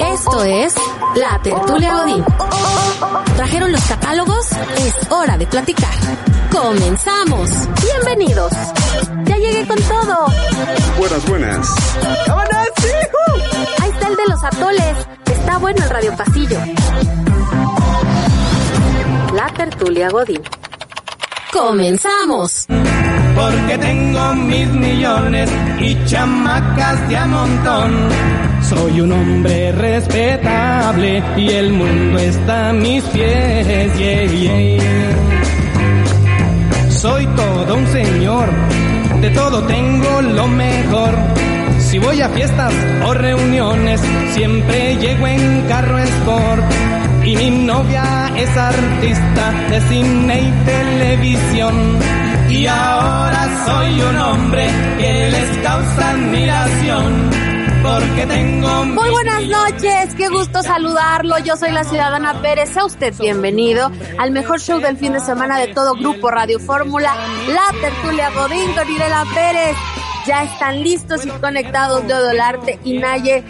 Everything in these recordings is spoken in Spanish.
Esto es La Tertulia Godín. ¿Trajeron los catálogos? Es hora de platicar. ¡Comenzamos! Bienvenidos. Ya llegué con todo. Buenas, buenas. Ahí está el de los atoles. Está bueno el radio pasillo. La Tertulia Godín. ¡Comenzamos! Porque tengo mis millones y chamacas de a montón. Soy un hombre respetable y el mundo está a mis pies. Soy todo un señor, de todo tengo lo mejor. Si voy a fiestas o reuniones, siempre llego en carro sport. Y mi novia es artista de cine y televisión. Y ahora soy un hombre que les causa admiración. Porque tengo Muy buenas noches, qué gusto saludarlo. Yo soy la ciudadana Pérez. Sea usted bienvenido al mejor show del fin de semana de todo Grupo Radio Fórmula, La Tertulia Godín con Irela Pérez. Ya están listos y conectados de Odolarte y Naye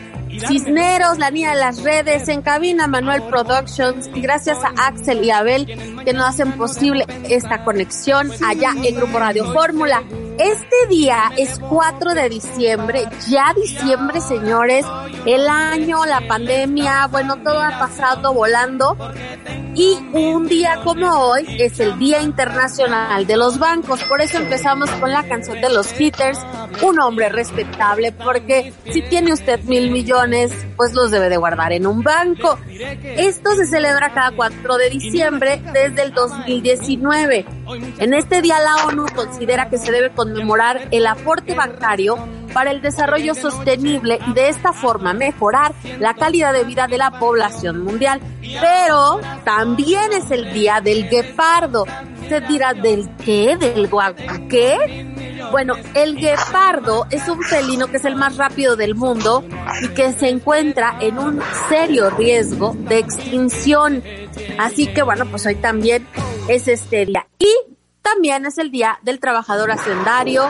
Cisneros, la niña de las redes, en cabina Manuel Productions, y gracias a Axel y Abel que nos hacen posible esta conexión allá en Grupo Radio Fórmula. Este día es 4 de diciembre, ya diciembre señores, el año, la pandemia, bueno, todo ha pasado volando y un día como hoy es el Día Internacional de los Bancos, por eso empezamos con la canción de los hitters, un hombre respetable, porque si tiene usted mil millones, pues los debe de guardar en un banco. Esto se celebra cada 4 de diciembre desde el 2019. En este día la ONU considera que se debe conmemorar el aporte bancario para el desarrollo sostenible y de esta forma mejorar la calidad de vida de la población mundial. Pero también es el día del guepardo. Usted dirá, ¿del qué? ¿Del qué? Bueno, el guepardo es un felino que es el más rápido del mundo y que se encuentra en un serio riesgo de extinción. Así que bueno, pues hoy también es este día. Y también es el día del trabajador hacendario,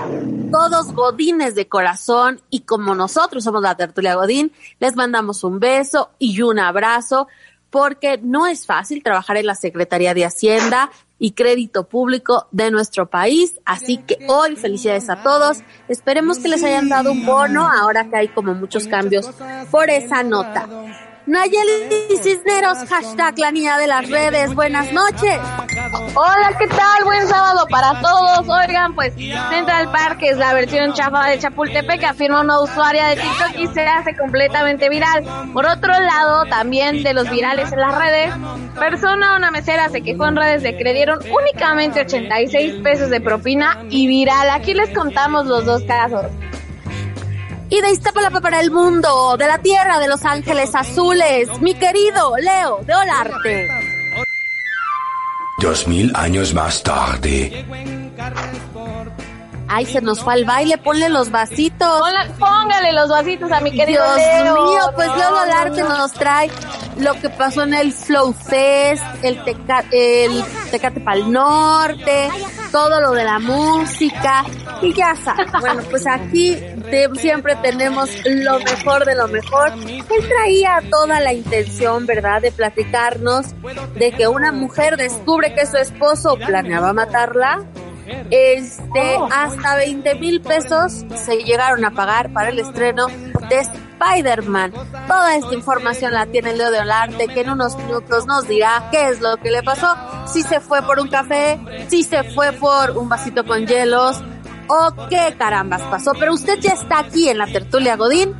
todos godines de corazón y como nosotros somos la tertulia godín, les mandamos un beso y un abrazo porque no es fácil trabajar en la Secretaría de Hacienda y Crédito Público de nuestro país. Así que hoy felicidades a todos. Esperemos que les hayan dado un bono ahora que hay como muchos cambios por esa nota. Nayeli Cisneros, hashtag la niña de las redes. Buenas noches. Hola, ¿qué tal? Buen sábado para todos. Oigan, pues Central Park es la versión chafa de Chapultepec, afirma una usuaria de TikTok y se hace completamente viral. Por otro lado, también de los virales en las redes, persona una mesera se quejó en redes de que le dieron únicamente 86 pesos de propina y viral. Aquí les contamos los dos casos. Y de Iztapalapa para el mundo, de la tierra de los ángeles azules, mi querido Leo de Olarte. Dos mil años más tarde. Ay, se nos fue al baile, ponle los vasitos. Póngale los vasitos a mi querido Dios Leo. mío, pues Leo de Olarte nos trae lo que pasó en el Flow Fest, el, teca, el Tecate Pal Norte, todo lo de la música. Y ya sabes, bueno, pues aquí te- siempre tenemos lo mejor de lo mejor. Él traía toda la intención, ¿verdad?, de platicarnos de que una mujer descubre que su esposo planeaba matarla. Este, hasta 20 mil pesos se llegaron a pagar para el estreno de Spider-Man. Toda esta información la tiene Leo de Olarte, que en unos minutos nos dirá qué es lo que le pasó. Si se fue por un café, si se fue por un vasito con hielos, o qué carambas pasó, pero usted ya está aquí en la tertulia Godín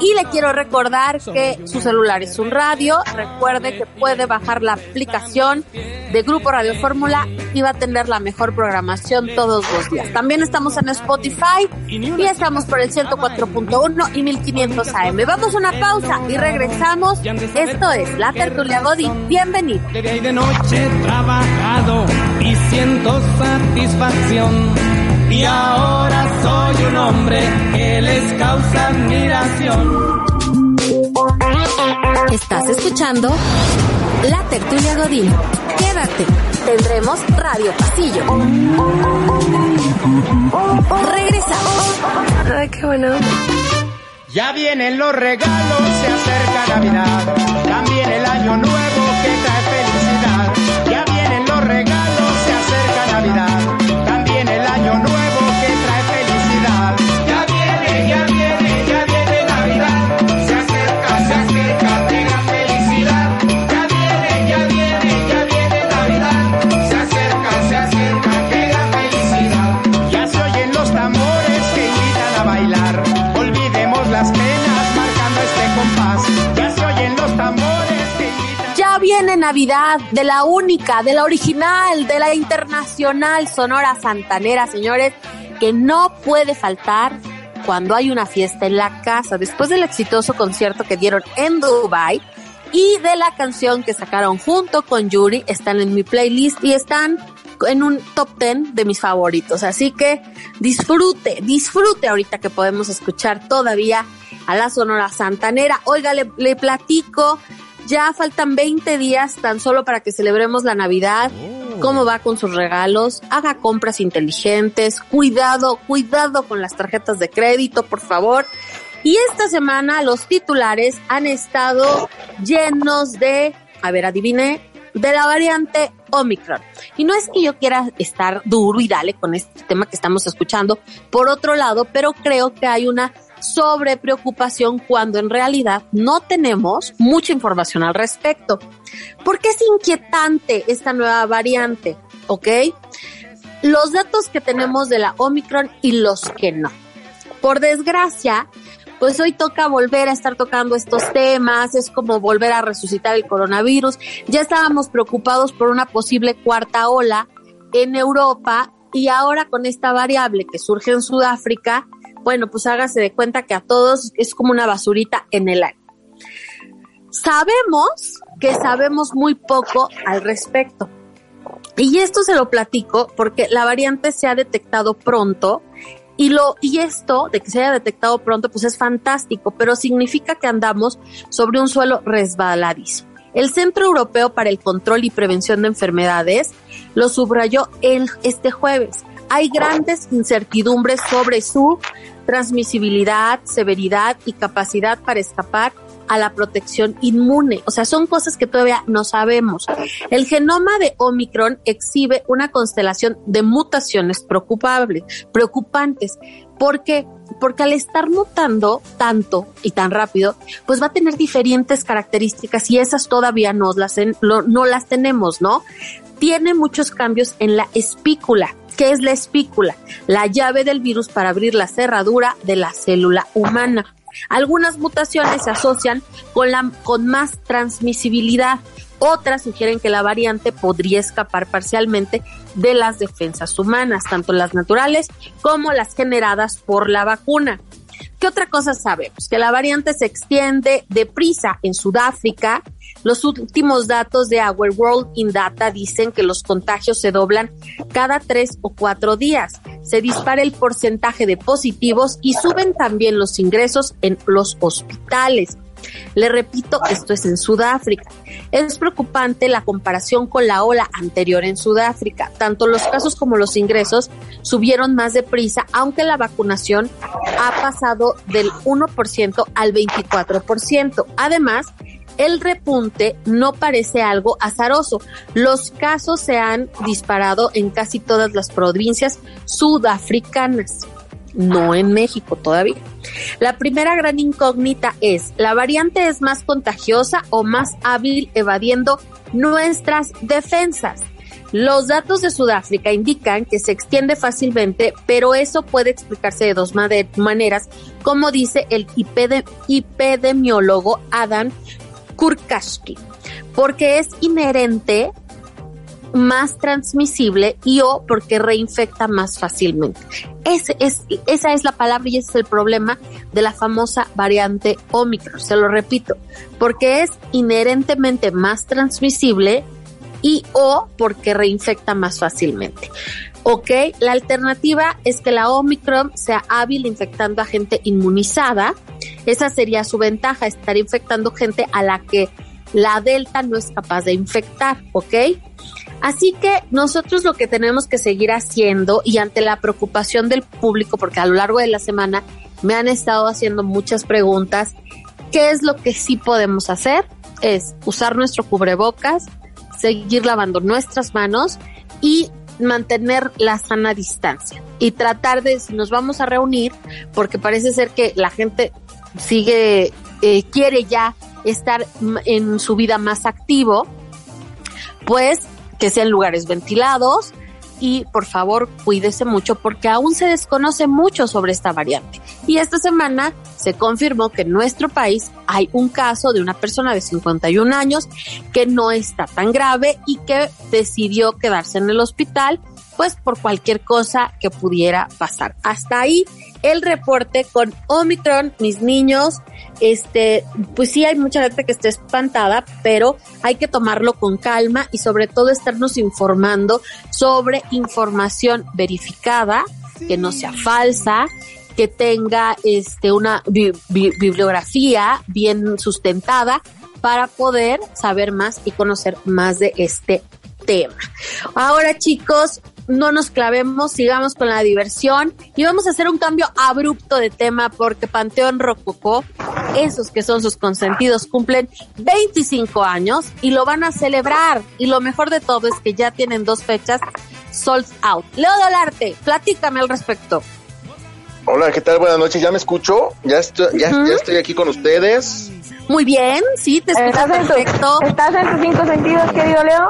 y le quiero recordar que su celular es un radio. Recuerde que puede bajar la aplicación de Grupo Radio Fórmula y va a tener la mejor programación todos los días. También estamos en Spotify y estamos por el 104.1 y 1500 AM. Vamos a una pausa y regresamos. Esto es la tertulia Godín. Bienvenido. De noche he trabajado y siento satisfacción. Y ahora soy un hombre que les causa admiración. Estás escuchando La Tertulia Godín. Quédate, tendremos Radio Pasillo. Regresamos. Ay, qué bueno. Ya vienen los regalos, se acerca Navidad. También el año nuevo Navidad de la única, de la original, de la internacional Sonora Santanera, señores, que no puede faltar cuando hay una fiesta en la casa. Después del exitoso concierto que dieron en Dubai y de la canción que sacaron junto con Yuri, están en mi playlist y están en un top 10 de mis favoritos. Así que disfrute, disfrute ahorita que podemos escuchar todavía a la Sonora Santanera. Oiga, le, le platico, ya faltan 20 días tan solo para que celebremos la Navidad. ¿Cómo va con sus regalos? Haga compras inteligentes. Cuidado, cuidado con las tarjetas de crédito, por favor. Y esta semana los titulares han estado llenos de, a ver, adivine, de la variante Omicron. Y no es que yo quiera estar duro y dale con este tema que estamos escuchando, por otro lado, pero creo que hay una sobre preocupación cuando en realidad no tenemos mucha información al respecto. ¿Por qué es inquietante esta nueva variante? ¿Ok? Los datos que tenemos de la Omicron y los que no. Por desgracia, pues hoy toca volver a estar tocando estos temas, es como volver a resucitar el coronavirus. Ya estábamos preocupados por una posible cuarta ola en Europa y ahora con esta variable que surge en Sudáfrica, bueno, pues hágase de cuenta que a todos es como una basurita en el aire. Sabemos que sabemos muy poco al respecto. Y esto se lo platico porque la variante se ha detectado pronto y lo y esto de que se haya detectado pronto pues es fantástico, pero significa que andamos sobre un suelo resbaladizo. El Centro Europeo para el Control y Prevención de Enfermedades lo subrayó el, este jueves. Hay grandes incertidumbres sobre su transmisibilidad, severidad y capacidad para escapar a la protección inmune. O sea, son cosas que todavía no sabemos. El genoma de Omicron exhibe una constelación de mutaciones preocupantes. ¿Por qué? Porque al estar mutando tanto y tan rápido, pues va a tener diferentes características y esas todavía no las, no las tenemos, ¿no? Tiene muchos cambios en la espícula. ¿Qué es la espícula? La llave del virus para abrir la cerradura de la célula humana. Algunas mutaciones se asocian con, la, con más transmisibilidad. Otras sugieren que la variante podría escapar parcialmente de las defensas humanas, tanto las naturales como las generadas por la vacuna. ¿Qué otra cosa sabemos? Que la variante se extiende deprisa en Sudáfrica. Los últimos datos de Our World in Data dicen que los contagios se doblan cada tres o cuatro días. Se dispara el porcentaje de positivos y suben también los ingresos en los hospitales. Le repito, esto es en Sudáfrica. Es preocupante la comparación con la ola anterior en Sudáfrica. Tanto los casos como los ingresos subieron más deprisa, aunque la vacunación ha pasado del 1% al 24%. Además, el repunte no parece algo azaroso. Los casos se han disparado en casi todas las provincias sudafricanas, no en México todavía. La primera gran incógnita es, ¿la variante es más contagiosa o más hábil evadiendo nuestras defensas? Los datos de Sudáfrica indican que se extiende fácilmente, pero eso puede explicarse de dos maneras, como dice el epidemiólogo Adam Kurkashki, porque es inherente más transmisible y o porque reinfecta más fácilmente. Esa es la palabra y ese es el problema de la famosa variante Omicron. Se lo repito, porque es inherentemente más transmisible y o porque reinfecta más fácilmente. Ok, la alternativa es que la Omicron sea hábil infectando a gente inmunizada. Esa sería su ventaja, estar infectando gente a la que la Delta no es capaz de infectar, ¿ok? Así que nosotros lo que tenemos que seguir haciendo y ante la preocupación del público, porque a lo largo de la semana me han estado haciendo muchas preguntas, ¿qué es lo que sí podemos hacer? Es usar nuestro cubrebocas, seguir lavando nuestras manos y mantener la sana distancia y tratar de, si nos vamos a reunir, porque parece ser que la gente sigue, eh, quiere ya estar en su vida más activo, pues que sean lugares ventilados y por favor cuídese mucho porque aún se desconoce mucho sobre esta variante. Y esta semana se confirmó que en nuestro país hay un caso de una persona de 51 años que no está tan grave y que decidió quedarse en el hospital pues por cualquier cosa que pudiera pasar. Hasta ahí el reporte con Omicron, mis niños. Este, pues sí hay mucha gente que está espantada, pero hay que tomarlo con calma y sobre todo estarnos informando sobre información verificada, que no sea falsa, que tenga este una bibliografía bien sustentada para poder saber más y conocer más de este tema. Ahora chicos, no nos clavemos, sigamos con la diversión y vamos a hacer un cambio abrupto de tema porque Panteón Rococó, esos que son sus consentidos, cumplen 25 años y lo van a celebrar. Y lo mejor de todo es que ya tienen dos fechas sold out. Leo Dolarte, platícame al respecto. Hola, ¿qué tal? Buenas noches, ¿ya me escucho? ¿Ya estoy, ya, estoy aquí con ustedes? Muy bien, sí, te escucho perfecto. ¿Estás en tus cinco sentidos, querido Leo?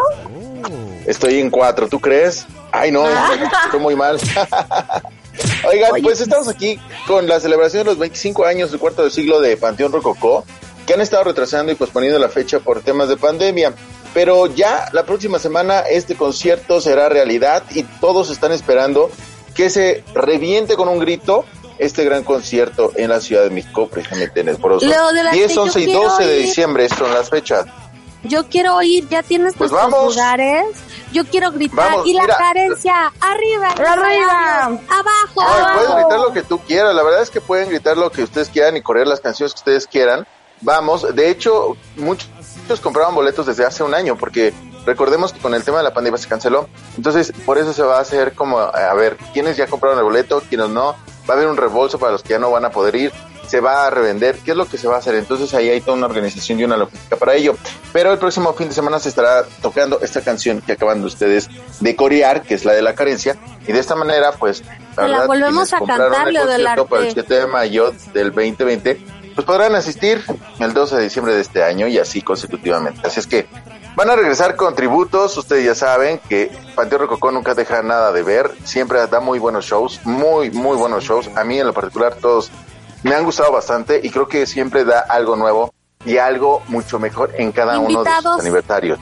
Estoy en cuatro, ¿tú crees? Ay, no, ah. estoy muy mal. Oigan, pues estamos aquí con la celebración de los 25 años del cuarto de siglo de Panteón Rococó, que han estado retrasando y posponiendo la fecha por temas de pandemia. Pero ya la próxima semana este concierto será realidad y todos están esperando que se reviente con un grito este gran concierto en la Ciudad de México, precisamente en el Poroso. 10, 11 y 12 de diciembre son las fechas. Yo quiero ir, ya tienes pues lugares. Yo quiero gritar. y la carencia, arriba, arriba, abajo. pueden gritar lo que tú quieras. La verdad es que pueden gritar lo que ustedes quieran y correr las canciones que ustedes quieran. Vamos, de hecho, muchos compraban boletos desde hace un año porque recordemos que con el tema de la pandemia se canceló. Entonces, por eso se va a hacer como, a ver, quiénes ya compraron el boleto, quiénes no. Va a haber un reembolso para los que ya no van a poder ir se va a revender, qué es lo que se va a hacer. Entonces ahí hay toda una organización y una logística para ello. Pero el próximo fin de semana se estará tocando esta canción que acaban de ustedes de corear, que es la de la carencia. Y de esta manera, pues, la, volvemos a cantar, lo del arte. Para el 7 de mayo del 2020, pues podrán asistir el 12 de diciembre de este año y así consecutivamente. Así es que Van a regresar con tributos, ustedes ya saben que Panteón Rococó nunca deja nada de ver, siempre da muy buenos shows, muy, muy buenos shows. A mí en lo particular todos me han gustado bastante y creo que siempre da algo nuevo y algo mucho mejor en cada uno de sus aniversarios.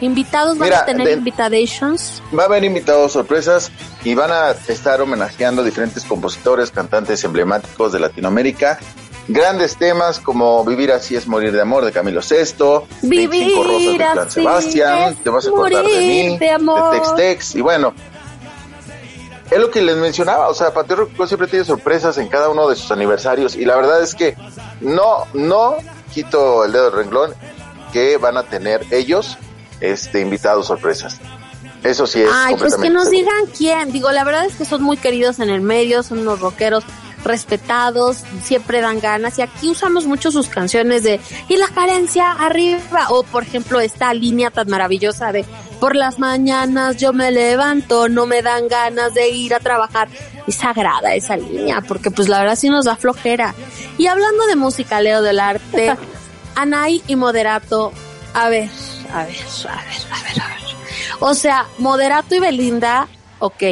¿Invitados van a tener invitations? Va a haber invitados sorpresas y van a estar homenajeando diferentes compositores, cantantes emblemáticos de Latinoamérica. Grandes temas como Vivir así es morir de amor de Camilo VI, Vivir Rosas de Plan Sebastián, Te vas a acordar de mí, de, de Tex Tex y bueno, es lo que les mencionaba, o sea, Panteón Rococó siempre tiene sorpresas en cada uno de sus aniversarios y la verdad es que no, no quito el dedo del renglón que van a tener ellos este invitados sorpresas. Eso sí es. Ay, pues que nos digan quién. Digo, la verdad es que son muy queridos en el medio, son unos rockeros respetados, siempre dan ganas y aquí usamos mucho sus canciones de y la carencia arriba o por ejemplo esta línea tan maravillosa de por las mañanas yo me levanto, no me dan ganas de ir a trabajar. Es sagrada esa línea porque pues la verdad sí nos da flojera. Y hablando de música, Leo del arte, Anay y Moderato, a ver, a ver, a ver, a ver, a ver. O sea, Moderato y Belinda, ok.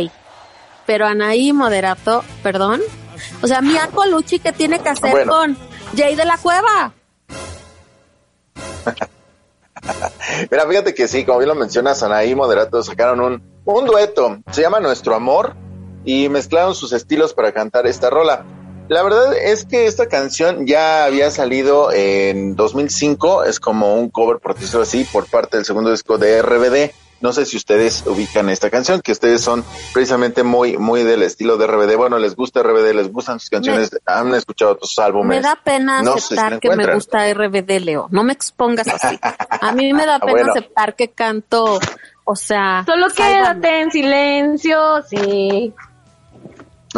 Pero Anaí Moderato, perdón. O sea, Mia Colucci, ¿qué tiene que hacer Bueno. con Jay de la Cueva? Mira, fíjate que sí, como bien lo mencionas, Anaí Moderato sacaron un, un dueto, se llama Nuestro Amor, y mezclaron sus estilos para cantar esta rola. La verdad es que esta canción ya había salido en 2005, es como un cover, por decirlo así, por parte del segundo disco de RBD. No sé si ustedes ubican esta canción, que ustedes son precisamente muy, muy del estilo de RBD. Bueno, les gusta RBD, les gustan sus canciones, han escuchado otros álbumes. Me da pena No sé si aceptar que me gusta RBD, Leo. No me expongas así. A mí me da pena Bueno. aceptar que canto, o sea... Solo sálvame. quédate en silencio, sí.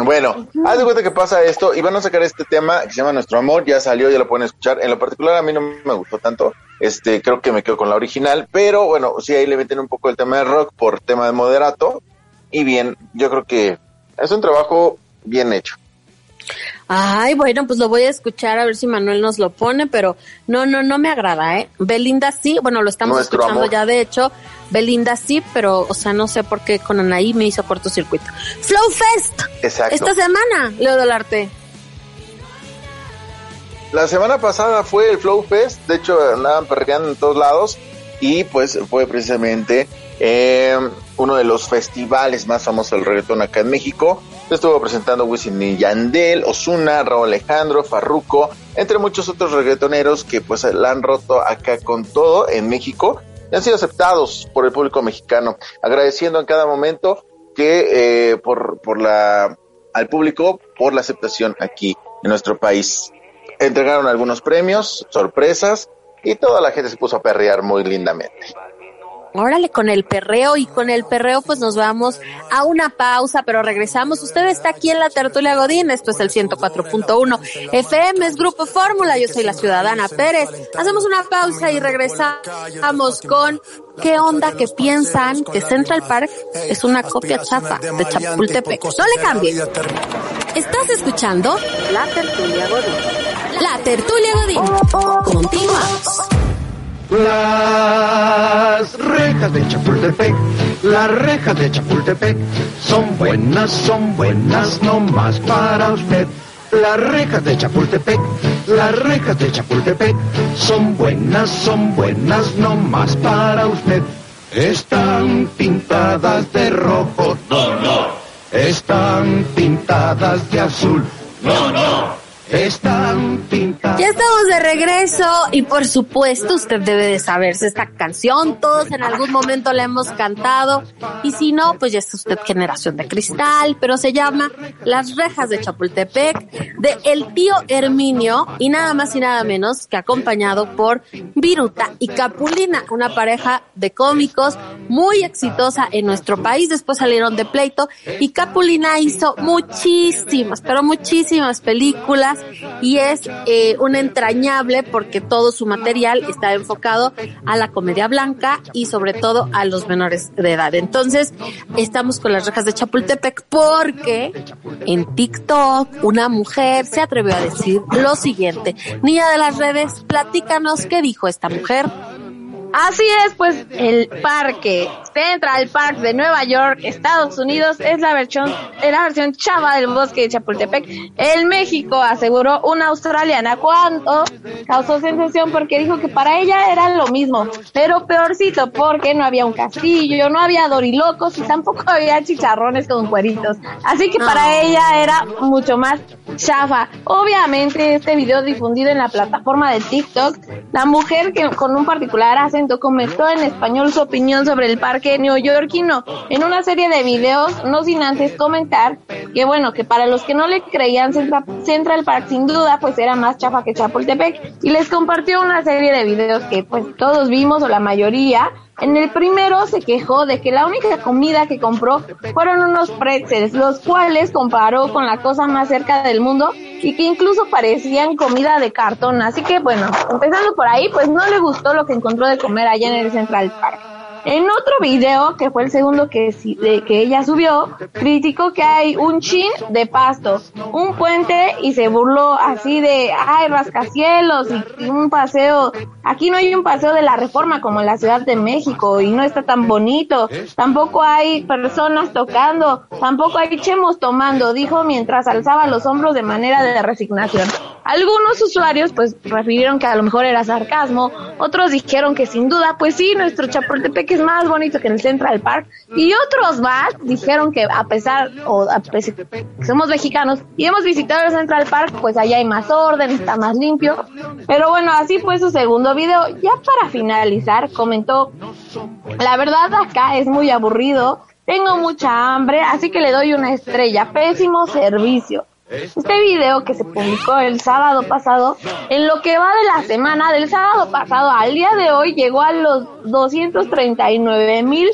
Bueno, haz de cuenta que pasa esto y van a sacar este tema que se llama Nuestro Amor, ya salió, ya lo pueden escuchar. En lo particular a mí no me gustó tanto, este, creo que me quedo con la original, pero bueno, sí ahí le meten un poco el tema de rock por tema de moderato y bien, yo creo que es un trabajo bien hecho. Ay, bueno, pues lo voy a escuchar a ver si Manuel nos lo pone, pero no, no, no me agrada, ¿eh? Belinda sí, bueno, lo estamos Nuestro escuchando amor. ya de hecho. Belinda sí, pero, o sea, no sé por qué con Anaí me hizo cortocircuito. Flow Fest, Exacto. esta semana, Leo Dolarte. La semana pasada fue el Flow Fest, de hecho andaban perreando en todos lados y pues fue precisamente eh, uno de los festivales más famosos del reggaetón acá en México. Estuvo presentando Wisin y Yandel, Osuna, Raúl Alejandro, Farruco, entre muchos otros reggaetoneros que pues la han roto acá con todo en México han sido aceptados por el público mexicano, agradeciendo en cada momento que eh, por, por la al público por la aceptación aquí en nuestro país entregaron algunos premios, sorpresas, y toda la gente se puso a perrear muy lindamente. Órale, con el perreo y con el perreo pues nos vamos a una pausa, pero regresamos. Usted está aquí en la tertulia Godín, esto es el 104.1 FM, es Grupo Fórmula, yo soy la ciudadana Pérez. Hacemos una pausa y regresamos con ¿Qué onda que piensan que Central Park es una copia chafa de Chapultepec? No le cambie. Estás escuchando La Tertulia Godín. La Tertulia Godín. Continuamos. Las rejas de Chapultepec, las rejas de Chapultepec son buenas, son buenas, no más para usted. Las rejas de Chapultepec, las rejas de Chapultepec son buenas, son buenas, no más para usted. Están pintadas de rojo, no, no. Están pintadas de azul, no, no. Están. Ya estamos de regreso y por supuesto usted debe de saberse esta canción, todos en algún momento la hemos cantado. Y si no, pues ya es usted generación de cristal, pero se llama Las rejas de Chapultepec de el tío Herminio y nada más y nada menos que acompañado por Viruta y Capulina, una pareja de cómicos muy exitosa en nuestro país, después salieron de pleito y Capulina hizo muchísimas, pero muchísimas películas y es eh, un entrañable porque todo su material está enfocado a la comedia blanca y sobre todo a los menores de edad. Entonces, estamos con las rejas de Chapultepec porque en TikTok una mujer se atrevió a decir lo siguiente. Niña de las redes, platícanos qué dijo esta mujer. Así es, pues el parque Central Park de Nueva York, Estados Unidos, es la versión, es la versión chava del bosque de Chapultepec. En México, aseguró una australiana cuando causó sensación porque dijo que para ella era lo mismo, pero peorcito porque no había un castillo, no había dorilocos y tampoco había chicharrones con cueritos. Así que para ella era mucho más chafa. Obviamente este video difundido en la plataforma de TikTok, la mujer que con un particular acento comentó en español su opinión sobre el parque neoyorquino en una serie de videos, no sin antes comentar que bueno, que para los que no le creían Centra- Central Park sin duda pues era más chafa que Chapultepec y les compartió una serie de videos que pues todos vimos o la mayoría en el primero se quejó de que la única comida que compró fueron unos pretzels, los cuales comparó con la cosa más cerca del mundo y que incluso parecían comida de cartón. Así que bueno, empezando por ahí, pues no le gustó lo que encontró de comer allá en el Central Park. En otro video, que fue el segundo que, que ella subió, criticó que hay un chin de pasto, un puente y se burló así de, ay, rascacielos y, y un paseo. Aquí no hay un paseo de la reforma como en la Ciudad de México y no está tan bonito. Tampoco hay personas tocando, tampoco hay chemos tomando, dijo mientras alzaba los hombros de manera de resignación. Algunos usuarios pues refirieron que a lo mejor era sarcasmo, otros dijeron que sin duda, pues sí, nuestro Chapultepec es más bonito que en el Central Park, y otros más dijeron que a pesar, o a pesar que somos mexicanos y hemos visitado el Central Park, pues allá hay más orden, está más limpio. Pero bueno, así fue su segundo video. Ya para finalizar, comentó, la verdad acá es muy aburrido, tengo mucha hambre, así que le doy una estrella, pésimo servicio. Este video que se publicó el sábado pasado, en lo que va de la semana, del sábado pasado al día de hoy, llegó a los 239 mil,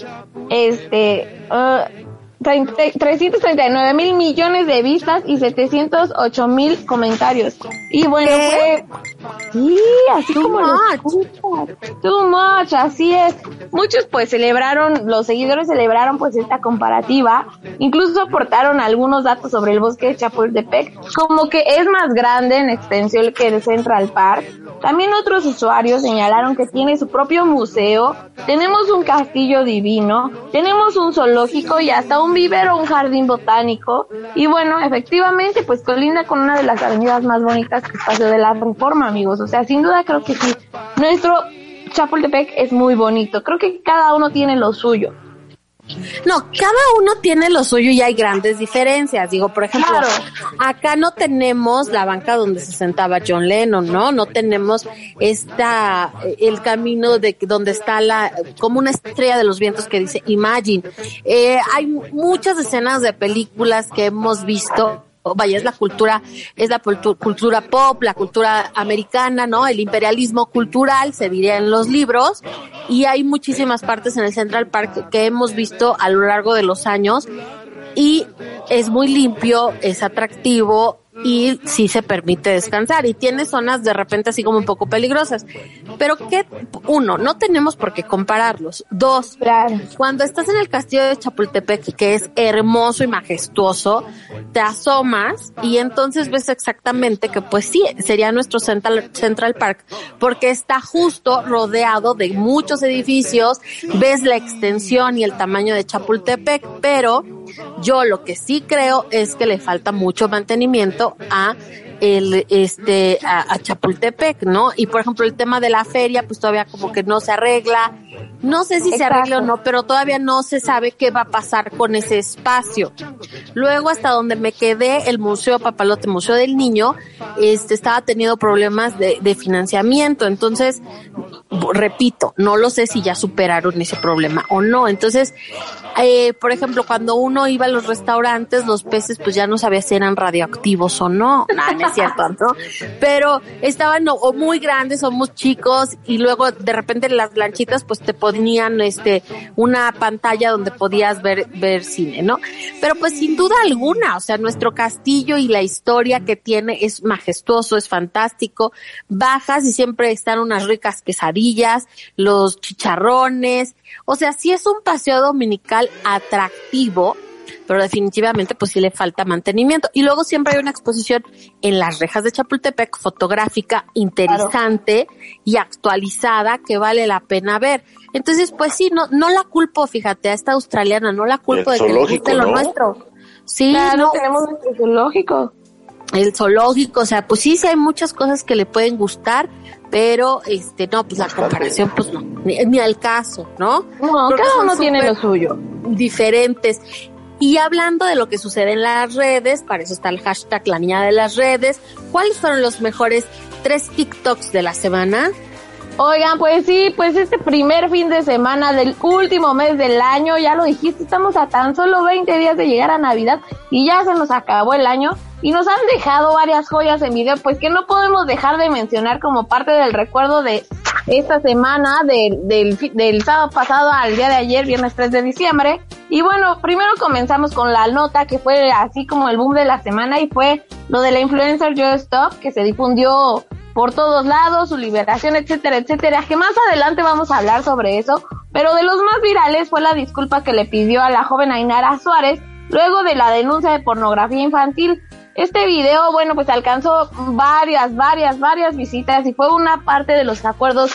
este, uh, 339 mil millones de vistas y 708 mil comentarios. Y bueno, fue... Sí, así como Too much, así es. Muchos pues celebraron, los seguidores celebraron pues esta comparativa. Incluso aportaron algunos datos sobre el bosque de Chapultepec, como que es más grande en extensión que el Central Park. También otros usuarios señalaron que tiene su propio museo, tenemos un castillo divino, tenemos un zoológico y hasta un vivero, un jardín botánico. Y bueno, efectivamente, pues colinda con una de las avenidas más bonitas que es Paseo de la Reforma, amigos. O sea, sin duda creo que sí. Nuestro Chapultepec es muy bonito. Creo que cada uno tiene lo suyo. No, cada uno tiene lo suyo y hay grandes diferencias. Digo, por ejemplo, acá no tenemos la banca donde se sentaba John Lennon, ¿no? No tenemos esta, el camino de donde está la, como una estrella de los vientos que dice Imagine. Eh, hay muchas escenas de películas que hemos visto vaya, es la cultura, es la cultura pop, la cultura americana, ¿no? El imperialismo cultural, se diría en los libros, y hay muchísimas partes en el Central Park que hemos visto a lo largo de los años, y es muy limpio, es atractivo, y sí se permite descansar y tiene zonas de repente así como un poco peligrosas. Pero que, uno, no tenemos por qué compararlos. Dos, cuando estás en el castillo de Chapultepec, que es hermoso y majestuoso, te asomas y entonces ves exactamente que pues sí, sería nuestro Central, Central Park, porque está justo rodeado de muchos edificios, ves la extensión y el tamaño de Chapultepec, pero yo lo que sí creo es que le falta mucho mantenimiento a el este a, Chapultepec, ¿no? Y por ejemplo el tema de la feria, pues todavía como que no se arregla. No sé si se arregla o no, pero todavía no se sabe qué va a pasar con ese espacio. Luego hasta donde me quedé, el Museo Papalote, Museo del Niño, este estaba teniendo problemas de, de financiamiento. Entonces, repito, no lo sé si ya superaron ese problema o no. Entonces, eh, por ejemplo, cuando uno iba a los restaurantes, los peces pues ya no sabía si eran radioactivos o no. no, es cierto, ¿no? Pero estaban o muy grandes o muy chicos y luego de repente las lanchitas pues te ponían este una pantalla donde podías ver ver cine, ¿no? Pero pues sin duda alguna, o sea, nuestro castillo y la historia que tiene es majestuoso, es fantástico. Bajas y siempre están unas ricas quesadillas, los chicharrones, o sea, sí es un paseo dominical atractivo, pero definitivamente pues sí le falta mantenimiento. Y luego siempre hay una exposición en las rejas de Chapultepec, fotográfica, interesante y actualizada que vale la pena ver. Entonces, pues sí, no, no la culpo, fíjate, a esta australiana, no la culpo de que le guste lo nuestro. Sí, no tenemos el zoológico. El zoológico, o sea, pues sí, sí hay muchas cosas que le pueden gustar, pero este no pues la comparación pues no ni, al caso no no cada uno tiene lo suyo diferentes y hablando de lo que sucede en las redes, para eso está el hashtag la niña de las redes, ¿cuáles fueron los mejores tres TikToks de la semana? Oigan, pues sí, pues este primer fin de semana del último mes del año, ya lo dijiste, estamos a tan solo 20 días de llegar a Navidad y ya se nos acabó el año y nos han dejado varias joyas en video, pues que no podemos dejar de mencionar como parte del recuerdo de esta semana, del, del, del sábado pasado al día de ayer, viernes 3 de diciembre. Y bueno, primero comenzamos con la nota que fue así como el boom de la semana y fue lo de la influencer Joe Stop que se difundió por todos lados, su liberación, etcétera, etcétera, que más adelante vamos a hablar sobre eso, pero de los más virales fue la disculpa que le pidió a la joven Ainara Suárez luego de la denuncia de pornografía infantil. Este video, bueno, pues alcanzó varias, varias, varias visitas y fue una parte de los acuerdos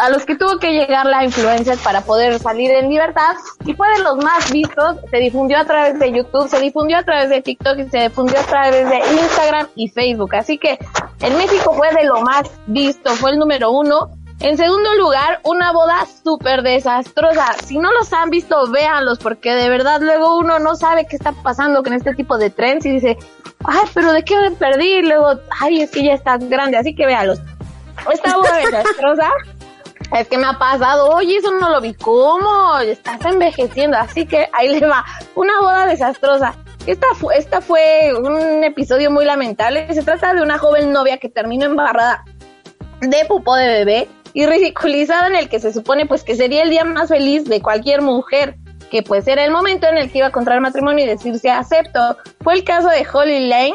a los que tuvo que llegar la influencer para poder salir en libertad y fue de los más vistos. Se difundió a través de YouTube, se difundió a través de TikTok se difundió a través de Instagram y Facebook. Así que en México fue de lo más visto, fue el número uno en segundo lugar, una boda súper desastrosa. Si no los han visto, véanlos, porque de verdad luego uno no sabe qué está pasando con este tipo de trends y dice, ay, pero ¿de qué me perdí? Y luego, ay, es que ya estás grande, así que véanlos. Esta boda desastrosa es que me ha pasado, oye, eso no lo vi, ¿cómo? Estás envejeciendo, así que ahí le va. Una boda desastrosa. Esta, esta fue un episodio muy lamentable. Se trata de una joven novia que terminó embarrada de pupó de bebé y ridiculizado en el que se supone pues que sería el día más feliz de cualquier mujer, que pues era el momento en el que iba a contraer matrimonio y decirse acepto. Fue el caso de Holly Lane,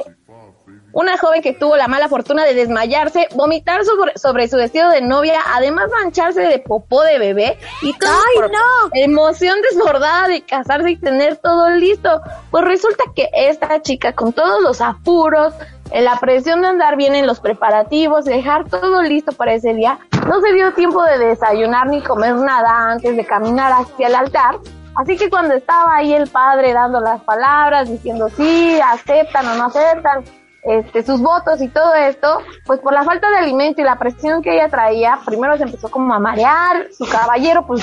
una joven que tuvo la mala fortuna de desmayarse, vomitar sobre, sobre su vestido de novia, además mancharse de popó de bebé y todo ¡Ay, no! emoción desbordada de casarse y tener todo listo. Pues resulta que esta chica con todos los apuros, la presión de andar bien en los preparativos, dejar todo listo para ese día, no se dio tiempo de desayunar ni comer nada antes de caminar hacia el altar. Así que cuando estaba ahí el padre dando las palabras, diciendo sí, aceptan o no aceptan, este, sus votos y todo esto, pues por la falta de alimento y la presión que ella traía, primero se empezó como a marear, su caballero, pues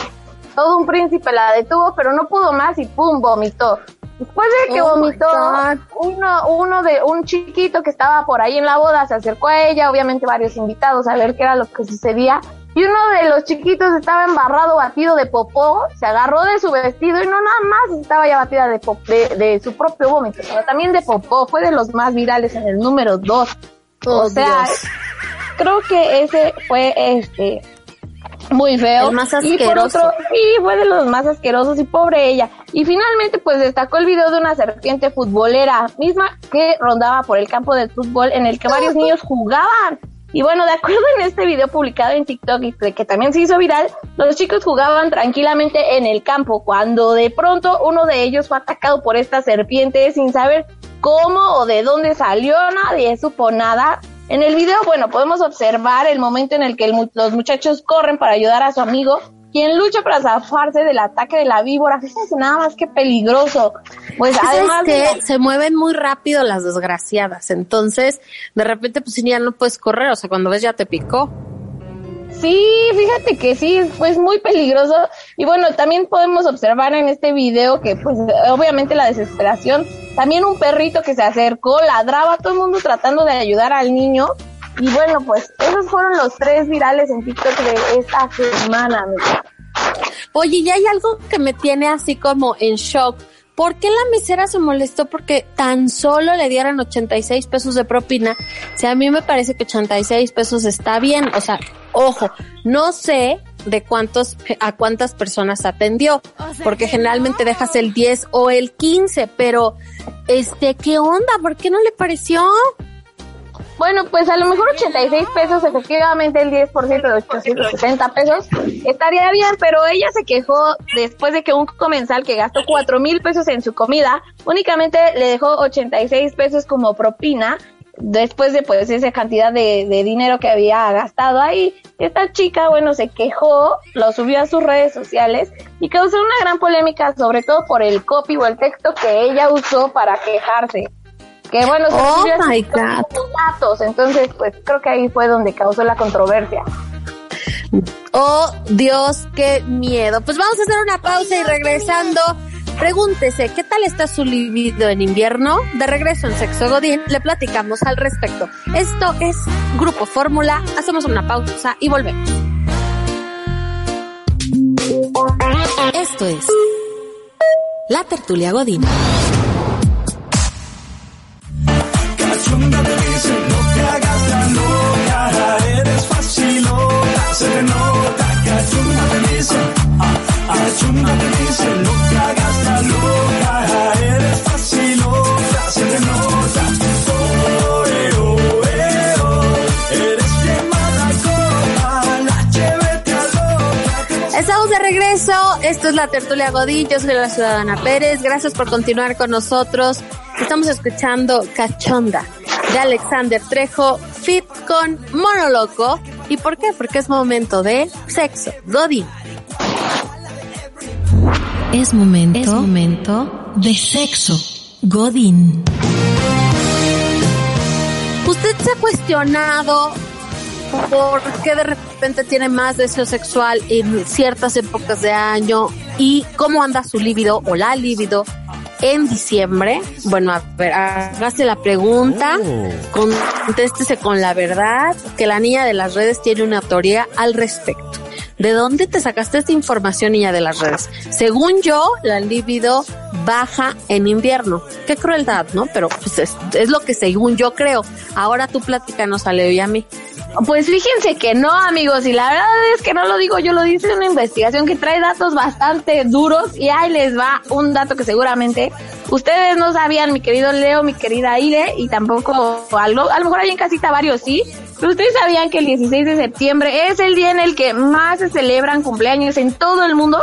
todo un príncipe la detuvo, pero no pudo más y pum, vomitó. Después de que Oh vomitó, uno, uno de un chiquito que estaba por ahí en la boda se acercó a ella, obviamente varios invitados a ver qué era lo que sucedía. Y uno de los chiquitos estaba embarrado, batido de popó, se agarró de su vestido y no nada más estaba ya batida de, pop- de, de su propio vómito, pero también de popó, fue de los más virales en el número dos. Oh, o sea, Dios. creo que ese fue este muy feo. El más Y por asqueroso. otro, sí, fue de los más asquerosos y pobre ella. Y finalmente pues destacó el video de una serpiente futbolera, misma que rondaba por el campo de fútbol en el que varios niños jugaban. Y bueno, de acuerdo en este video publicado en TikTok y que también se hizo viral, los chicos jugaban tranquilamente en el campo cuando de pronto uno de ellos fue atacado por esta serpiente sin saber cómo o de dónde salió, nadie supo nada. En el video, bueno, podemos observar el momento en el que los muchachos corren para ayudar a su amigo, quien lucha para zafarse del ataque de la víbora. Fíjense nada más que peligroso. Pues ¿Sabes además de qué? Se mueven muy rápido las desgraciadas. Entonces, de repente, pues ya no puedes correr. O sea, cuando ves ya te picó. Sí, fíjate que sí, es pues muy peligroso. Y bueno, también podemos observar en este video que pues obviamente la desesperación, también un perrito que se acercó, ladraba, todo el mundo tratando de ayudar al niño. Y bueno, pues esos fueron los tres virales en TikTok de esta semana, amiga. Oye, y hay algo que me tiene así como en shock. ¿Por qué la mesera se molestó porque tan solo le dieran 86 pesos de propina? Si a mí me parece que 86 pesos está bien. O sea, ojo, no sé de cuántos, a cuántas personas atendió, porque generalmente dejas el 10 o el 15, pero este, ¿qué onda? ¿Por qué no le pareció? Bueno, pues a lo mejor 86 pesos, efectivamente el 10% de 860 pesos estaría bien, pero ella se quejó después de que un comensal que gastó 4 mil pesos en su comida únicamente le dejó 86 pesos como propina después de pues esa cantidad de, de dinero que había gastado ahí. Esta chica, bueno, se quejó, lo subió a sus redes sociales y causó una gran polémica, sobre todo por el copy o el texto que ella usó para quejarse. Que bueno, Oh my God. datos, entonces pues creo que ahí fue donde causó la controversia. Oh, Dios, qué miedo. Pues vamos a hacer una pausa y regresando, pregúntese, ¿qué tal está su libido en invierno? De regreso en Sexo Godín, le platicamos al respecto. Esto es Grupo Fórmula, hacemos una pausa y volvemos. Esto es La Tertulia Godín. profunda te dice, no te hagas loca, eres se te nota, ah, te dice, no te hagas loca, eres facilota, se oh, oh, oh, te nota, eres la. Estamos de regreso esto es la tertulia Godín. Yo soy la ciudadana Pérez. Gracias por continuar con nosotros. Estamos escuchando Cachonda de Alexander Trejo, fit con Monoloco. ¿Y por qué? Porque es momento de sexo. Godín. Es momento, es momento de sexo. Godín. ¿Usted se ha cuestionado por qué de repente tiene más deseo sexual en ciertas épocas de año y cómo anda su líbido o la líbido en diciembre? Bueno, a ver, hágase la pregunta, Oh. contéstese con la verdad, que la niña de las redes tiene una teoría al respecto. ¿De dónde te sacaste esta información, niña de las redes? Según yo, la libido baja en invierno. Qué crueldad, ¿no? Pero pues es, es lo que según yo creo. Ahora tú platícanos a Leo y a mí. Pues fíjense que no, amigos, y la verdad es que no lo digo yo, lo dice una investigación que trae datos bastante duros y ahí les va un dato que seguramente ustedes no sabían, mi querido Leo, mi querida Aire, y tampoco, algo, a lo mejor hay en casita varios sí, ustedes sabían que el 16 de septiembre es el día en el que más se celebran cumpleaños en todo el mundo.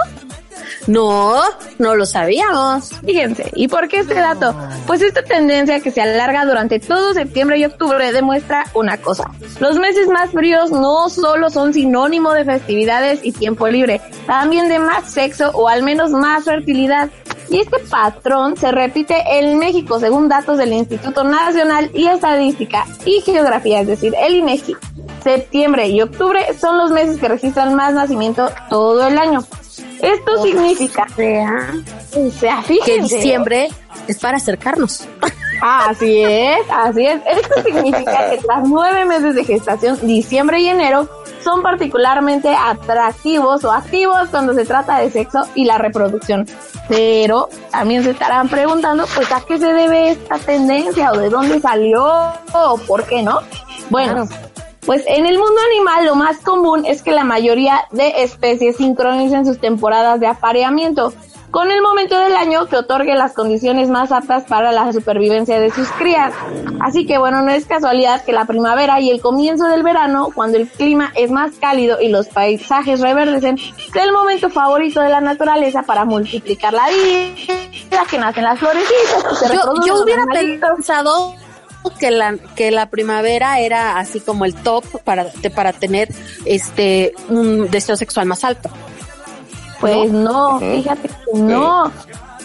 No, no lo sabíamos. Fíjense, ¿y por qué este dato? Pues esta tendencia que se alarga durante todo septiembre y octubre demuestra una cosa. Los meses más fríos no solo son sinónimo de festividades y tiempo libre, también de más sexo o al menos más fertilidad. Y este patrón se repite en México según datos del Instituto Nacional y Estadística y Geografía, es decir, el INEGI. Septiembre y octubre son los meses que registran más nacimiento todo el año. Esto significa, o sea, Que diciembre es para acercarnos. Así es, así es. Esto significa que tras nueve meses de gestación, diciembre y enero son particularmente atractivos o activos cuando se trata de sexo y la reproducción. Pero también se estarán preguntando, pues, ¿a qué se debe esta tendencia o de dónde salió o por qué no? Bueno. Pues en el mundo animal lo más común es que la mayoría de especies sincronicen sus temporadas de apareamiento con el momento del año que otorgue las condiciones más aptas para la supervivencia de sus crías. Así que bueno, no es casualidad que la primavera y el comienzo del verano, cuando el clima es más cálido y los paisajes reverdecen, sea el momento favorito de la naturaleza para multiplicar la vida, que nacen las florecitas, que se Yo, hubiera pensado que la que la primavera era así como el top para para tener este un deseo sexual más alto. Pues no, fíjate que no.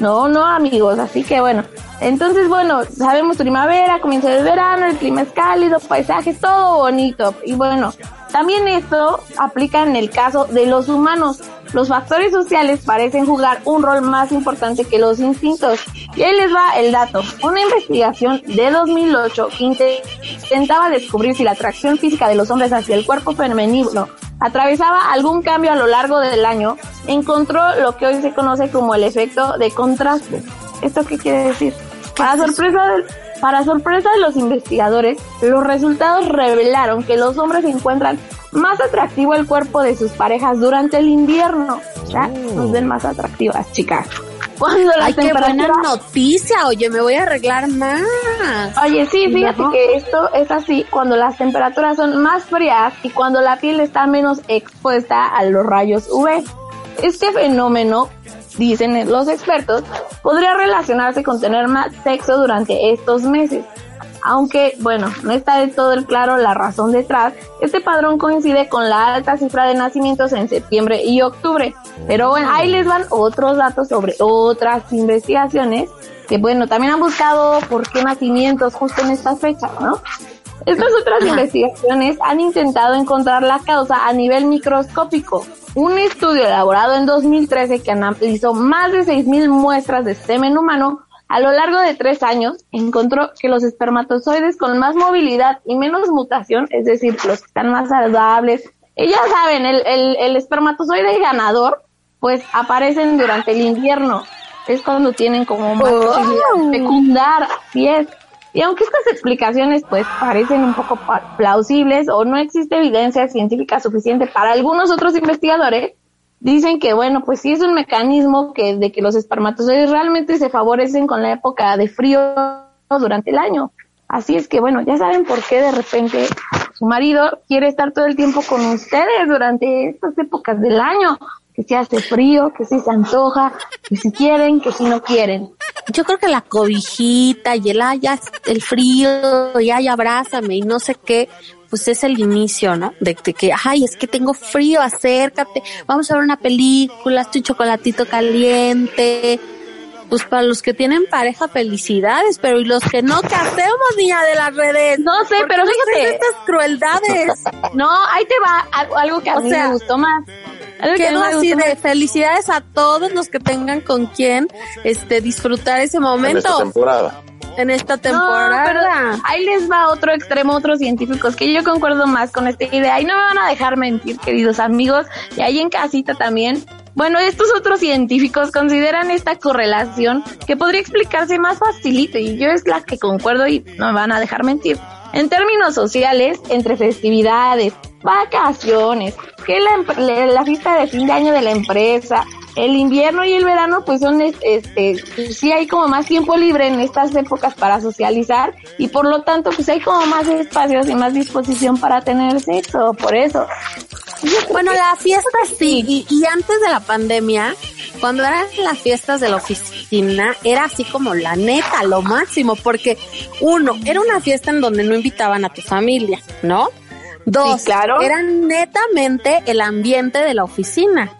No, no, amigos. Así que bueno. Entonces, bueno, sabemos primavera, comienzo del verano, el clima es cálido, paisajes, todo bonito. Y bueno, también esto aplica en el caso de los humanos. Los factores sociales parecen jugar un rol más importante que los instintos. Y ahí les va el dato. Una investigación de 2008 que inte- intentaba descubrir si la atracción física de los hombres hacia el cuerpo femenino atravesaba algún cambio a lo largo del año, encontró lo que hoy se conoce como el efecto de contraste. ¿Esto qué quiere decir? Para sorpresa de, para sorpresa de los investigadores, los resultados revelaron que los hombres encuentran más atractivo el cuerpo de sus parejas durante el invierno. Ya nos ven más atractivas, chicas. Cuando la Ay, qué buena temperatura noticia. Oye, me voy a arreglar más. Oye, sí, fíjate No. que esto es así cuando las temperaturas son más frías y cuando la piel está menos expuesta a los rayos UV. Este fenómeno, dicen los expertos, podría relacionarse con tener más sexo durante estos meses. Aunque, bueno, no está del todo el claro la razón detrás, este padrón coincide con la alta cifra de nacimientos en septiembre y octubre. Pero bueno, ahí les van otros datos sobre otras investigaciones que, bueno, también han buscado por qué nacimientos justo en estas fechas, ¿no? Estas otras investigaciones han intentado encontrar la causa a nivel microscópico. Un estudio elaborado en 2013 que analizó más de 6.000 muestras de semen humano a lo largo de tres años encontró que los espermatozoides con más movilidad y menos mutación, es decir, los que están más saludables, y ya saben, el, el, el espermatozoide ganador, pues aparecen durante el invierno. Es cuando tienen como más Oh. posibilidad de fecundar, así es. Y aunque estas explicaciones pues parecen un poco plausibles o no existe evidencia científica suficiente para algunos otros investigadores, dicen que bueno, pues sí es un mecanismo que de que los espermatozoides realmente se favorecen con la época de frío durante el año. Así es que bueno, ya saben por qué de repente su marido quiere estar todo el tiempo con ustedes durante estas épocas del año. Que si hace frío, que si se antoja, que si quieren, que si no quieren. Yo creo que la cobijita y el, ay, ya, el frío, y ay, abrázame y no sé qué, pues es el inicio, ¿no? De, de, que, ay, es que tengo frío, acércate, vamos a ver una película, estoy chocolatito caliente. Pues para los que tienen pareja, felicidades, pero y los que no, ¿qué hacemos, niña de las redes? No sé, pero no fíjate. estas crueldades. No, ahí te va algo, algo que a O mí sea, me gustó más. Algo que a mí Quedo me así de felicidades a todos los que tengan con quien este disfrutar ese En momento esta temporada. en esta No, temporada. pero ahí les va otro extremo, otros científicos, que yo concuerdo más con esta idea. Y no me van a dejar mentir, queridos amigos, y ahí en casita también. Bueno, estos otros científicos consideran esta correlación que podría explicarse más facilito, y yo es la que concuerdo y no me van a dejar mentir. En términos sociales, entre festividades, vacaciones, que la, la, fiesta de fin de año de la empresa, el invierno y el verano pues son es- este sí hay como más tiempo libre en estas épocas para socializar y por lo tanto pues hay como más espacios y más disposición para tener sexo, por eso. Bueno, la fiesta sí, y, y antes de la pandemia, cuando eran las fiestas de la oficina, era así como la neta, lo máximo, porque uno, era una fiesta en donde no invitaban a tu familia, ¿no? Dos, Sí, claro. era netamente el ambiente de la oficina.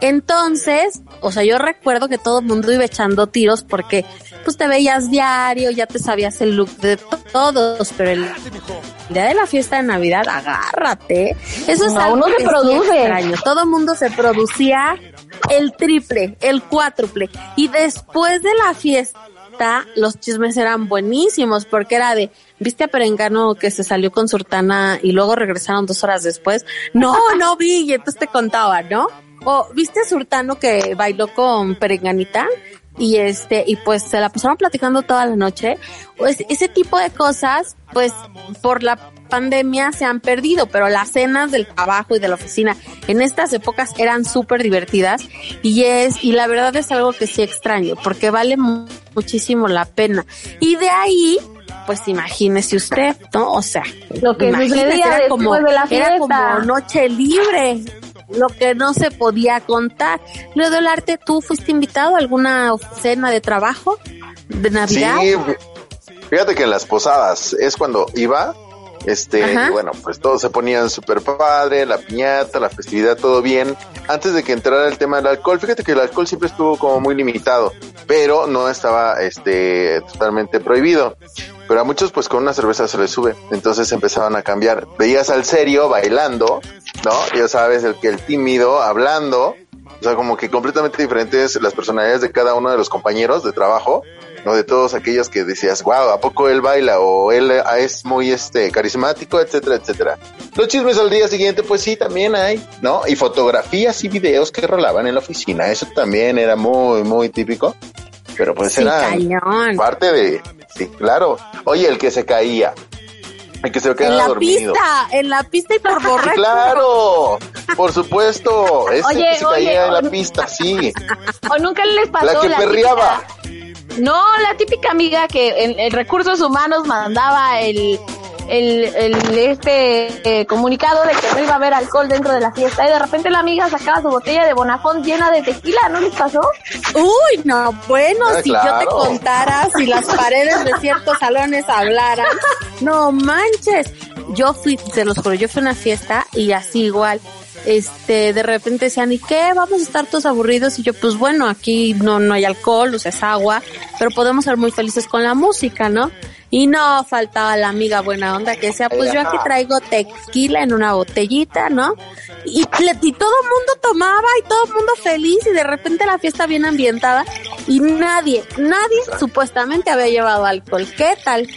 Entonces, o sea, yo recuerdo que todo el mundo iba echando tiros porque pues te veías diario, ya te sabías el look de to- todos, pero el día de la fiesta de Navidad, agárrate. Eso es algo uno se que produce. extraño. Todo el mundo se producía el triple, el cuádruple. Y después de la fiesta, los chismes eran buenísimos porque era de, ¿viste a Perengano que se salió con Surtana y luego regresaron dos horas después? No, no vi, y entonces te contaba, ¿no? O, ¿viste a Surtano que bailó con Perenganita? Y este, y pues se la pasaron platicando toda la noche. Pues ese tipo de cosas, pues por la pandemia se han perdido, pero las cenas del trabajo y de la oficina en estas épocas eran súper divertidas y es, y la verdad es algo que sí extraño, porque vale mu- muchísimo la pena. Y de ahí, pues imagínese usted, ¿no? O sea, Lo que sucedía era después como, de la era como noche libre, lo que no se podía contar. Leo del Arte, ¿tú fuiste invitado a alguna cena de trabajo de Navidad? Sí, fíjate que en las posadas es cuando iba, este, Ajá. y bueno, pues todos se ponían súper padre, la piñata, la festividad, todo bien. Antes de que entrara el tema del alcohol, fíjate que el alcohol siempre estuvo como muy limitado, pero no estaba, este, totalmente prohibido. Pero a muchos, pues con una cerveza se les sube. Entonces empezaban a cambiar. Veías al serio bailando, ¿no? Ya sabes, el que el tímido hablando. O sea, como que completamente diferentes las personalidades de cada uno de los compañeros de trabajo, ¿no? De todos aquellos que decías, wow, ¿a poco él baila? O él eh, es muy, este, carismático, etcétera, etcétera. Los chismes al día siguiente, pues sí, también hay, ¿no? Y fotografías y videos que rolaban en la oficina. Eso también era muy, muy típico. Pero pues Sí, era cañón. parte de, sí, claro. Oye, el que se caía. El que se En quedaba la dormido. pista, en la pista y por Sí, claro, por supuesto. Ese Oye, que se oye, caía en la pista, sí. O nunca les pasó La que perreaba. típica- no, la típica amiga que en, en recursos humanos mandaba el el, el este eh, comunicado de que no iba a haber alcohol dentro de la fiesta y de repente la amiga sacaba su botella de Bonafont llena de tequila, ¿no les pasó? Uy, no, bueno, Ah, si yo te contara, si las paredes de ciertos salones hablaran, no manches. Yo fui, se los juro, yo fui a una fiesta y así igual, este, de repente decían, ¿y qué? Vamos a estar todos aburridos y yo, pues bueno, aquí no, no hay alcohol, o sea, es agua, pero podemos ser muy felices con la música, ¿no? Y no faltaba la amiga buena onda que decía, pues yo aquí traigo tequila en una botellita, ¿no? Y, y todo el mundo tomaba y todo el mundo feliz y de repente la fiesta bien ambientada y nadie, nadie supuestamente había llevado alcohol. ¿Qué tal?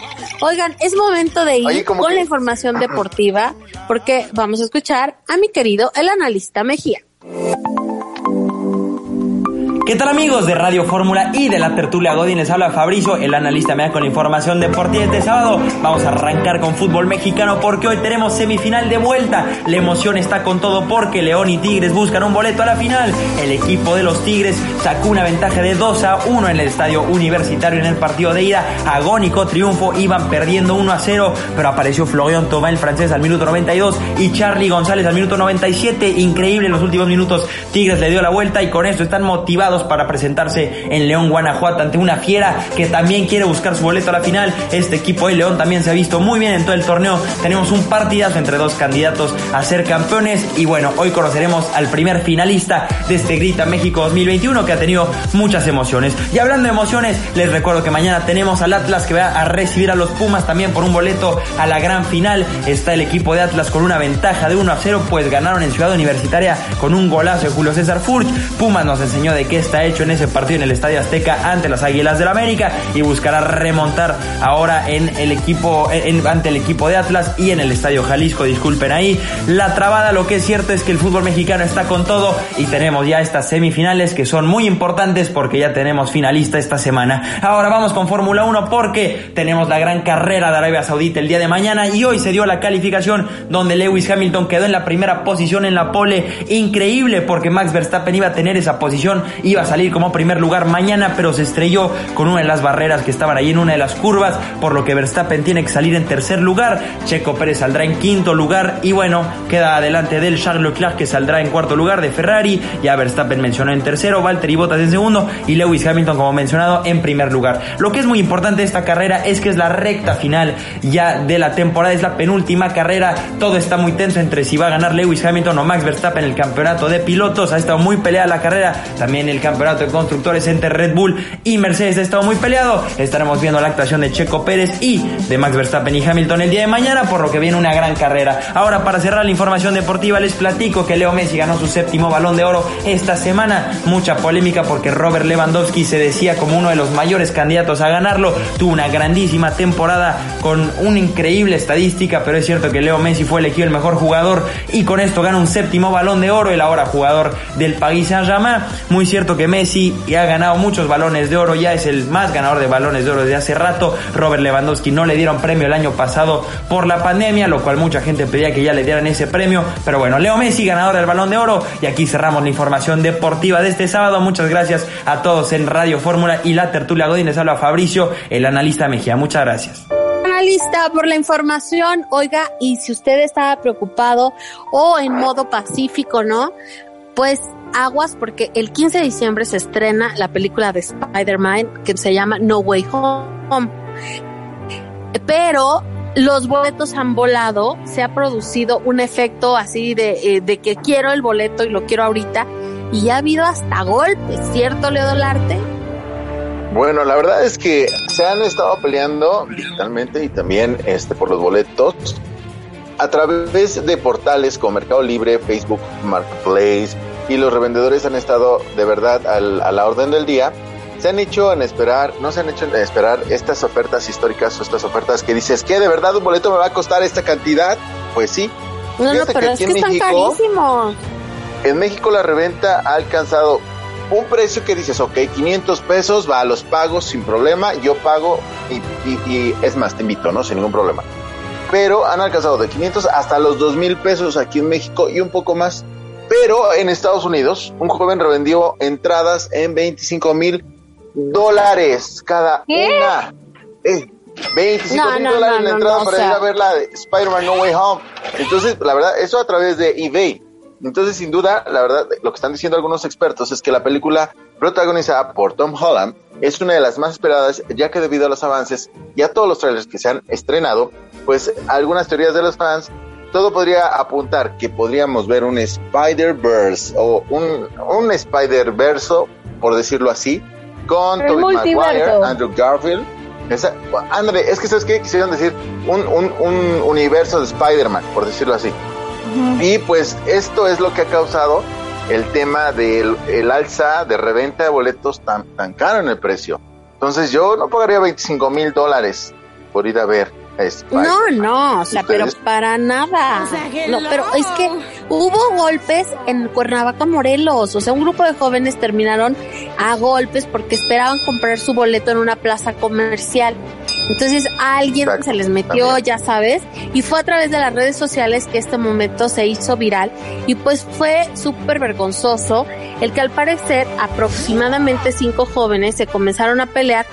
Oigan, es momento de ir Oye, con que- la información deportiva porque vamos a escuchar a mi querido el analista Mejía. ¿Qué tal amigos de Radio Fórmula y de la tertulia Godín? Les habla Fabricio, el analista me da con la información deportiva este sábado. Vamos a arrancar con fútbol mexicano porque hoy tenemos semifinal de vuelta. La emoción está con todo porque León y Tigres buscan un boleto a la final. El equipo de los Tigres sacó una ventaja de 2 a 1 en el estadio universitario en el partido de ida. Agónico triunfo, iban perdiendo 1 a 0, pero apareció Florian Tomá, el francés, al minuto 92 y Charlie González al minuto 97. Increíble en los últimos minutos. Tigres le dio la vuelta y con esto están motivados para presentarse en León, Guanajuato, ante una fiera que también quiere buscar su boleto a la final. Este equipo de León también se ha visto muy bien en todo el torneo. Tenemos un partidazo entre dos candidatos a ser campeones. Y bueno, hoy conoceremos al primer finalista de este Grita México 2021 que ha tenido muchas emociones. Y hablando de emociones, les recuerdo que mañana tenemos al Atlas que va a recibir a los Pumas también por un boleto a la gran final. Está el equipo de Atlas con una ventaja de 1 a 0, pues ganaron en Ciudad Universitaria con un golazo de Julio César Furch. Pumas nos enseñó de qué está hecho en ese partido en el Estadio Azteca ante las Águilas del América y buscará remontar ahora en el equipo ante el equipo de Atlas y en el Estadio Jalisco, disculpen ahí la trabada, lo que es cierto es que el fútbol mexicano está con todo y tenemos ya estas semifinales que son muy importantes porque ya tenemos finalista esta semana. Ahora vamos con Fórmula 1 porque tenemos la gran carrera de Arabia Saudita el día de mañana y hoy se dio la calificación donde Lewis Hamilton quedó en la primera posición en la pole, increíble porque Max Verstappen iba a tener esa posición y iba a salir como primer lugar mañana, pero se estrelló con una de las barreras que estaban ahí en una de las curvas, por lo que Verstappen tiene que salir en tercer lugar. Checo Pérez saldrá en quinto lugar y bueno, queda adelante del Charles Leclerc que saldrá en cuarto lugar de Ferrari. Ya Verstappen mencionó en tercero, Valtteri Bottas en segundo y Lewis Hamilton, como mencionado, en primer lugar. Lo que es muy importante de esta carrera es que es la recta final ya de la temporada, es la penúltima carrera. Todo está muy tenso entre si va a ganar Lewis Hamilton o Max Verstappen el campeonato de pilotos. Ha estado muy peleada la carrera, también el campeonato de constructores entre Red Bull y Mercedes ha estado muy peleado. Estaremos viendo la actuación de Checo Pérez y de Max Verstappen y Hamilton el día de mañana, por lo que viene una gran carrera. Ahora, para cerrar la información deportiva, les platico que Leo Messi ganó su séptimo balón de oro esta semana. Mucha polémica porque Robert Lewandowski se decía como uno de los mayores candidatos a ganarlo. Tuvo una grandísima temporada con una increíble estadística, pero es cierto que Leo Messi fue elegido el mejor jugador y con esto gana un séptimo balón de oro, el ahora jugador del Paris Saint-Germain. Muy cierto que Messi ha ganado muchos balones de oro, ya es el más ganador de balones de oro desde hace rato. Robert Lewandowski no le dieron premio el año pasado por la pandemia, lo cual mucha gente pedía que ya le dieran ese premio. Pero bueno, Leo Messi, ganador del balón de oro. Y aquí cerramos la información deportiva de este sábado. Muchas gracias a todos en Radio Fórmula y la tertulia Godín. Les habla Fabricio, el analista Mejía. Muchas gracias analista por la información. Oiga, y si usted estaba preocupado o en modo pacífico, ¿no? Pues aguas porque el 15 de diciembre se estrena la película de Spider-Man que se llama No Way Home. Pero los boletos han volado, se ha producido un efecto así de, eh, de que quiero el boleto y lo quiero ahorita y ha habido hasta golpes, ¿cierto, Leo Dolarte? Bueno, la verdad es que se han estado peleando digitalmente y también este por los boletos a través de portales como Mercado Libre, Facebook Marketplace y los revendedores han estado de verdad al, a la orden del día. Se han hecho en esperar, no se han hecho en esperar estas ofertas históricas o estas ofertas que dices que de verdad un boleto me va a costar esta cantidad. Pues sí. No, no, pero es que están carísimos. En México la reventa ha alcanzado un precio que dices, ok, 500 pesos, va a los pagos sin problema, yo pago y, y, es más, te invito, ¿no? Sin ningún problema. Pero han alcanzado de 500 hasta los 2 mil pesos aquí en México y un poco más. Pero en Estados Unidos, un joven revendió entradas en 25 mil dólares cada una. Eh, 25 mil dólares la entrada para ir a ver la de Spider-Man No Way Home. Entonces, la verdad, eso a través de eBay. Entonces, sin duda, la verdad, lo que están diciendo algunos expertos es que la película protagonizada por Tom Holland es una de las más esperadas, ya que debido a los avances y a todos los trailers que se han estrenado, pues algunas teorías de los fans, todo podría apuntar que podríamos ver un Spider-Verse o un, un Spider-Verso, por decirlo así, con Tobey Maguire, Andrew Garfield. Esa, André, es que sabes qué quisieron decir un, un, un universo de Spider-Man, por decirlo así. Y pues esto es lo que ha causado el tema del el alza de reventa de boletos tan, tan caro en el precio. Entonces yo no pagaría 25 mil dólares por ir a ver No, no, o sea, pero para nada. no, pero es que hubo golpes en Cuernavaca, Morelos. O sea, un grupo de jóvenes terminaron a golpes porque esperaban comprar su boleto en una plaza comercial. Entonces alguien se les metió, ya sabes, y fue a través de las redes sociales que este momento se hizo viral y pues fue súper vergonzoso el que al parecer aproximadamente cinco jóvenes se comenzaron a pelear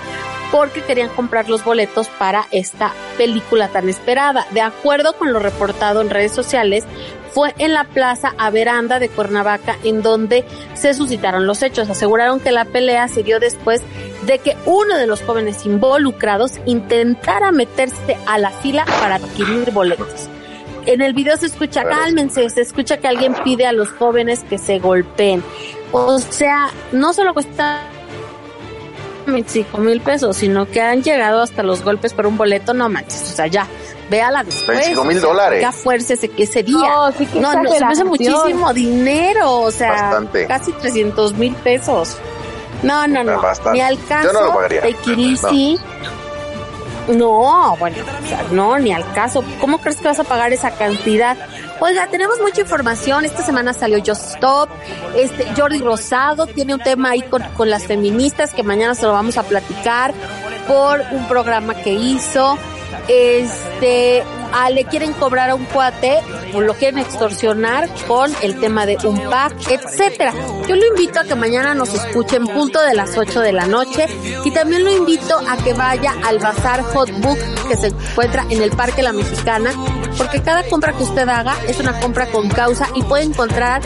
porque querían comprar los boletos para esta película tan esperada. De acuerdo con lo reportado en redes sociales, fue en la plaza a veranda de Cuernavaca en donde se suscitaron los hechos. Aseguraron que la pelea se dio después de que uno de los jóvenes involucrados intentara meterse a la fila para adquirir boletos. En el video se escucha, cálmense, se escucha que alguien pide a los jóvenes que se golpeen. O sea, no solo cuesta 25 mil pesos, sino que han llegado hasta los golpes por un boleto, no manches, o sea, ya, véala después. 25 mil dólares. Qué fuerza ese, ese día. No, sí que no, no, se me hace muchísimo dinero, o sea, Bastante. casi 300 mil pesos. No, no, no, ni al caso Yo no lo pagaría. de Kirisi. No, bueno, o sea, no, ni al caso. ¿Cómo crees que vas a pagar esa cantidad? Oiga, tenemos mucha información. Esta semana salió Just Stop. Este, Jordi Rosado tiene un tema ahí con, las feministas que mañana se lo vamos a platicar por un programa que hizo. Este, a, le quieren cobrar a un cuate o lo quieren extorsionar con el tema de un pack, etcétera. Yo lo invito a que mañana nos escuche en punto de las 8 de la noche y también lo invito a que vaya al Bazar Hot Book que se encuentra en el Parque La Mexicana, porque cada compra que usted haga es una compra con causa y puede encontrar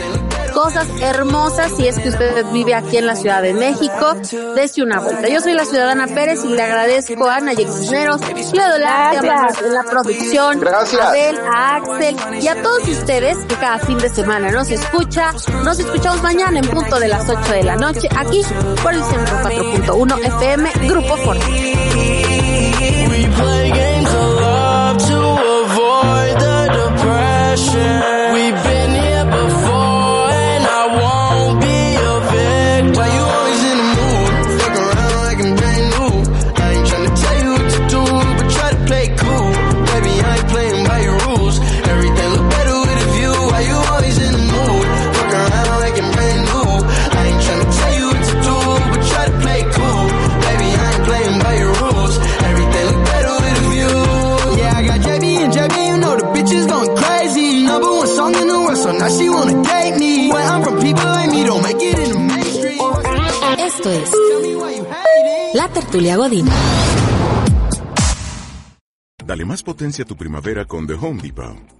cosas hermosas si es que usted vive aquí en la Ciudad de México. Dese una vuelta. Yo soy la ciudadana Pérez y le agradezco a Ana Cisneros, Leo Dolarte, a la producción, Gracias. a Abel, a Axel y a todos ustedes que cada fin de semana nos escucha. Nos escuchamos mañana en punto de las 8 de la noche aquí por el 104.1 FM Grupo Forte. yeah. La Tertulia Godín. Dale más potencia a tu primavera con The Home Depot.